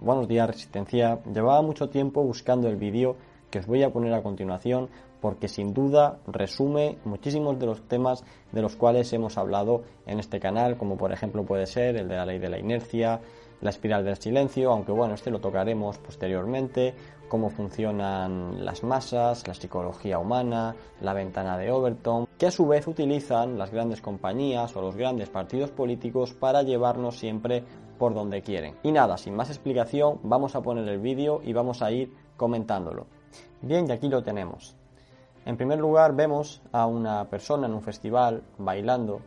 buenos días Resistencia. Llevaba mucho tiempo buscando el vídeo que os voy a poner a continuación porque sin duda resume muchísimos de los temas de los cuales hemos hablado en este canal, como por ejemplo puede ser el de la ley de la inercia, la espiral del silencio, aunque bueno, este lo tocaremos posteriormente, cómo funcionan las masas, la psicología humana, la ventana de Overton, que a su vez utilizan las grandes compañías o los grandes partidos políticos para llevarnos siempre por donde quieren. Y nada, sin más explicación, vamos a poner el vídeo y vamos a ir comentándolo. Bien, y aquí lo tenemos. En primer lugar vemos a una persona en un festival bailando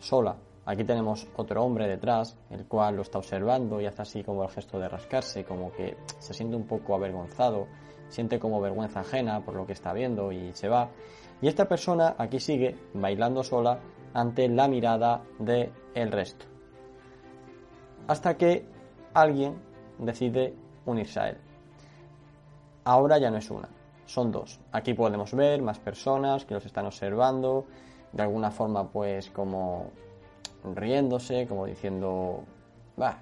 sola. Aquí tenemos otro hombre detrás, el cual lo está observando y hace así como el gesto de rascarse, como que se siente un poco avergonzado, siente como vergüenza ajena por lo que está viendo y se va. Y esta persona aquí sigue bailando sola ante la mirada del el resto. Hasta que alguien decide unirse a él. Ahora ya no es una, son dos. Aquí podemos ver más personas que los están observando, de alguna forma pues como riéndose, como diciendo, va,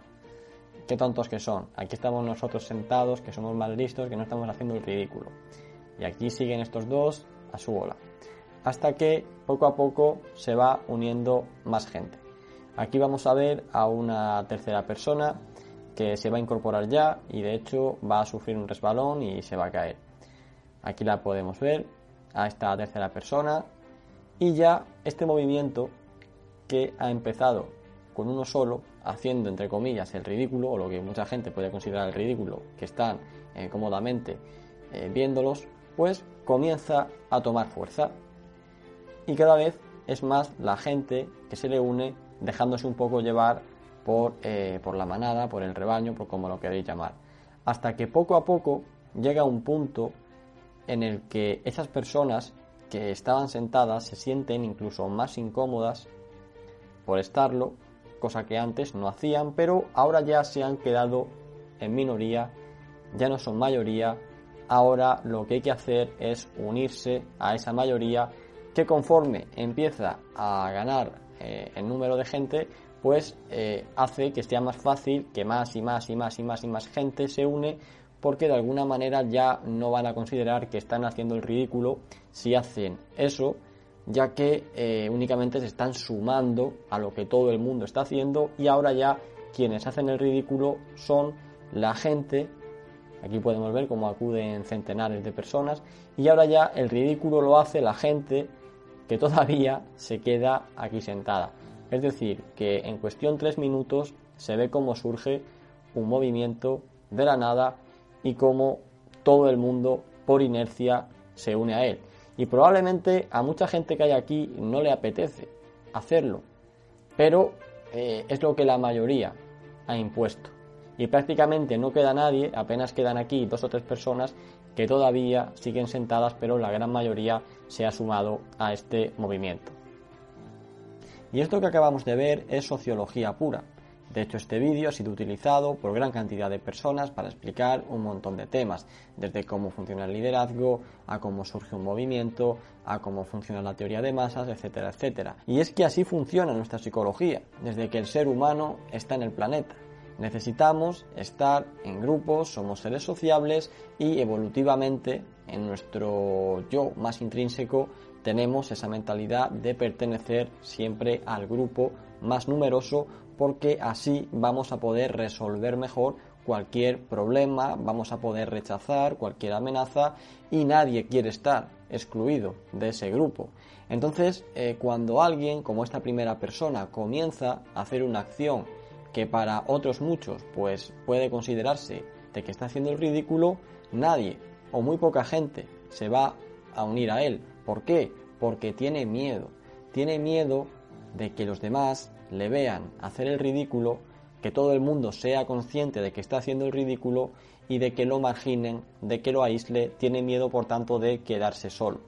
qué tontos que son. Aquí estamos nosotros sentados, que somos más listos, que no estamos haciendo el ridículo. Y aquí siguen estos dos a su bola. Hasta que poco a poco se va uniendo más gente. Aquí vamos a ver a una tercera persona que se va a incorporar ya y de hecho va a sufrir un resbalón y se va a caer. Aquí la podemos ver a esta tercera persona y ya este movimiento que ha empezado con uno solo, haciendo entre comillas el ridículo, o lo que mucha gente puede considerar el ridículo, que están eh, cómodamente eh, viéndolos, pues comienza a tomar fuerza. Y cada vez es más la gente que se le une dejándose un poco llevar por, eh, por la manada, por el rebaño, por como lo queréis llamar. Hasta que poco a poco llega un punto en el que esas personas que estaban sentadas se sienten incluso más incómodas por estarlo, cosa que antes no hacían, pero ahora ya se han quedado en minoría, ya no son mayoría, ahora lo que hay que hacer es unirse a esa mayoría que conforme empieza a ganar eh, el número de gente, pues eh, hace que sea más fácil que más y más y más y más y más gente se une porque de alguna manera ya no van a considerar que están haciendo el ridículo si hacen eso, ya que eh, únicamente se están sumando a lo que todo el mundo está haciendo y ahora ya quienes hacen el ridículo son la gente, aquí podemos ver cómo acuden centenares de personas, y ahora ya el ridículo lo hace la gente que todavía se queda aquí sentada. Es decir, que en cuestión tres minutos se ve cómo surge un movimiento de la nada y cómo todo el mundo por inercia se une a él. Y probablemente a mucha gente que hay aquí no le apetece hacerlo, pero eh, es lo que la mayoría ha impuesto. Y prácticamente no queda nadie, apenas quedan aquí dos o tres personas que todavía siguen sentadas, pero la gran mayoría se ha sumado a este movimiento. Y esto que acabamos de ver es sociología pura. De hecho, este vídeo ha sido utilizado por gran cantidad de personas para explicar un montón de temas, desde cómo funciona el liderazgo, a cómo surge un movimiento, a cómo funciona la teoría de masas, etcétera, etcétera. Y es que así funciona nuestra psicología, desde que el ser humano está en el planeta. Necesitamos estar en grupos, somos seres sociables y evolutivamente en nuestro yo más intrínseco tenemos esa mentalidad de pertenecer siempre al grupo más numeroso porque así vamos a poder resolver mejor cualquier problema, vamos a poder rechazar cualquier amenaza y nadie quiere estar excluido de ese grupo. Entonces, eh, cuando alguien, como esta primera persona, comienza a hacer una acción que para otros muchos pues puede considerarse de que está haciendo el ridículo, nadie o muy poca gente se va a unir a él. ¿Por qué? Porque tiene miedo. Tiene miedo de que los demás le vean hacer el ridículo, que todo el mundo sea consciente de que está haciendo el ridículo y de que lo marginen, de que lo aísle, tiene miedo por tanto de quedarse solo.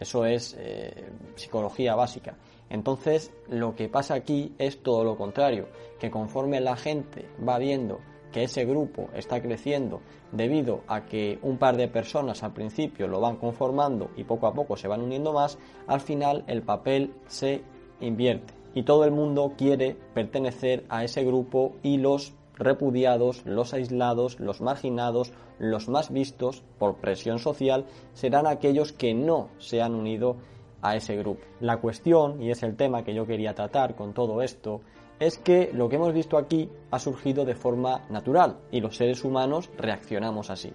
Eso es eh, psicología básica. Entonces, lo que pasa aquí es todo lo contrario, que conforme la gente va viendo que ese grupo está creciendo debido a que un par de personas al principio lo van conformando y poco a poco se van uniendo más, al final el papel se invierte. Y todo el mundo quiere pertenecer a ese grupo y los repudiados, los aislados, los marginados, los más vistos por presión social serán aquellos que no se han unido a ese grupo. La cuestión, y es el tema que yo quería tratar con todo esto, es que lo que hemos visto aquí ha surgido de forma natural y los seres humanos reaccionamos así.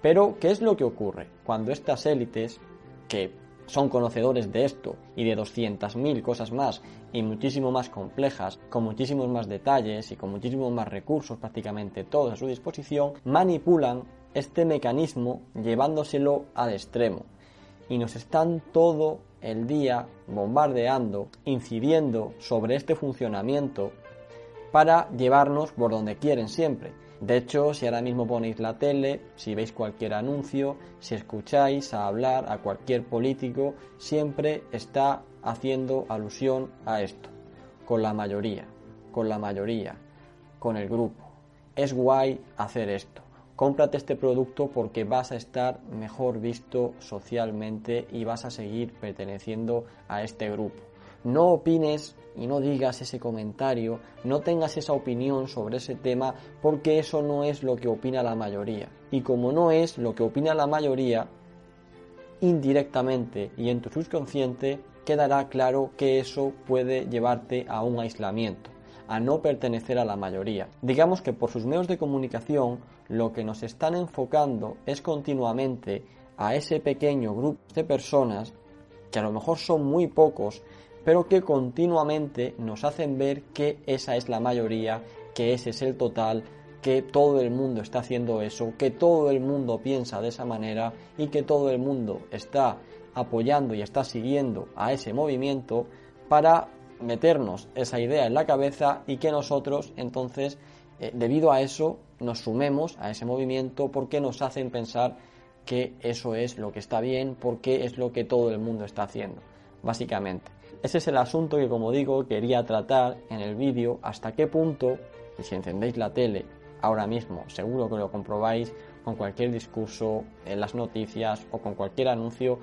Pero, ¿qué es lo que ocurre cuando estas élites, que son conocedores de esto y de 200.000 cosas más y muchísimo más complejas, con muchísimos más detalles y con muchísimos más recursos, prácticamente todos a su disposición, manipulan este mecanismo llevándoselo al extremo y nos están todo el día bombardeando, incidiendo sobre este funcionamiento para llevarnos por donde quieren siempre. De hecho, si ahora mismo ponéis la tele, si veis cualquier anuncio, si escucháis a hablar a cualquier político, siempre está haciendo alusión a esto. Con la mayoría, con la mayoría, con el grupo. Es guay hacer esto. Cómprate este producto porque vas a estar mejor visto socialmente y vas a seguir perteneciendo a este grupo no opines y no digas ese comentario, no tengas esa opinión sobre ese tema, porque eso no es lo que opina la mayoría. Y como no es lo que opina la mayoría, indirectamente y en tu subconsciente quedará claro que eso puede llevarte a un aislamiento, a no pertenecer a la mayoría. Digamos que por sus medios de comunicación lo que nos están enfocando es continuamente a ese pequeño grupo de personas que a lo mejor son muy pocos, pero que continuamente nos hacen ver que esa es la mayoría, que ese es el total, que todo el mundo está haciendo eso, que todo el mundo piensa de esa manera y que todo el mundo está apoyando y está siguiendo a ese movimiento para meternos esa idea en la cabeza y que nosotros entonces eh, debido a eso nos sumemos a ese movimiento porque nos hacen pensar que eso es lo que está bien porque es lo que todo el mundo está haciendo básicamente. Ese es el asunto que, como digo, quería tratar en el vídeo, hasta qué punto, y si encendéis la tele ahora mismo, seguro que lo comprobáis con cualquier discurso en las noticias o con cualquier anuncio,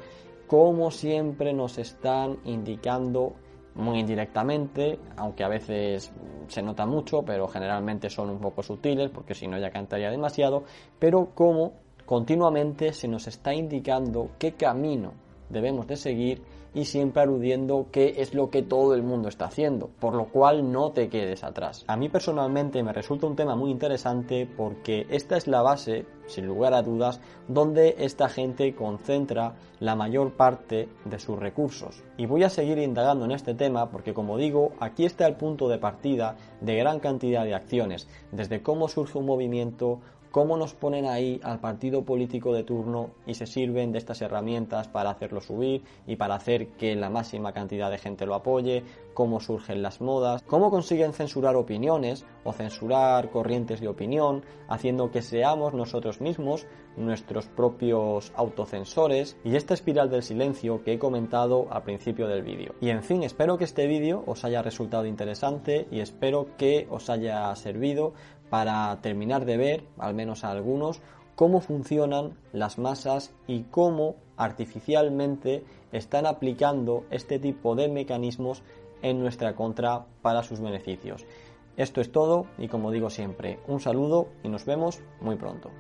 como siempre nos están indicando muy indirectamente, aunque a veces se nota mucho, pero generalmente son un poco sutiles, porque si no ya cantaría demasiado, pero como continuamente se nos está indicando qué camino debemos de seguir y siempre aludiendo que es lo que todo el mundo está haciendo, por lo cual no te quedes atrás. A mí personalmente me resulta un tema muy interesante porque esta es la base, sin lugar a dudas, donde esta gente concentra la mayor parte de sus recursos. Y voy a seguir indagando en este tema porque, como digo, aquí está el punto de partida de gran cantidad de acciones, desde cómo surge un movimiento, cómo nos ponen ahí al partido político de turno y se sirven de estas herramientas para hacerlo subir y para hacer que la máxima cantidad de gente lo apoye, cómo surgen las modas, cómo consiguen censurar opiniones o censurar corrientes de opinión, haciendo que seamos nosotros mismos nuestros propios autocensores y esta espiral del silencio que he comentado al principio del vídeo. Y en fin, espero que este vídeo os haya resultado interesante y espero que os haya servido para terminar de ver, al menos a algunos, cómo funcionan las masas y cómo artificialmente están aplicando este tipo de mecanismos en nuestra contra para sus beneficios. Esto es todo y como digo siempre, un saludo y nos vemos muy pronto.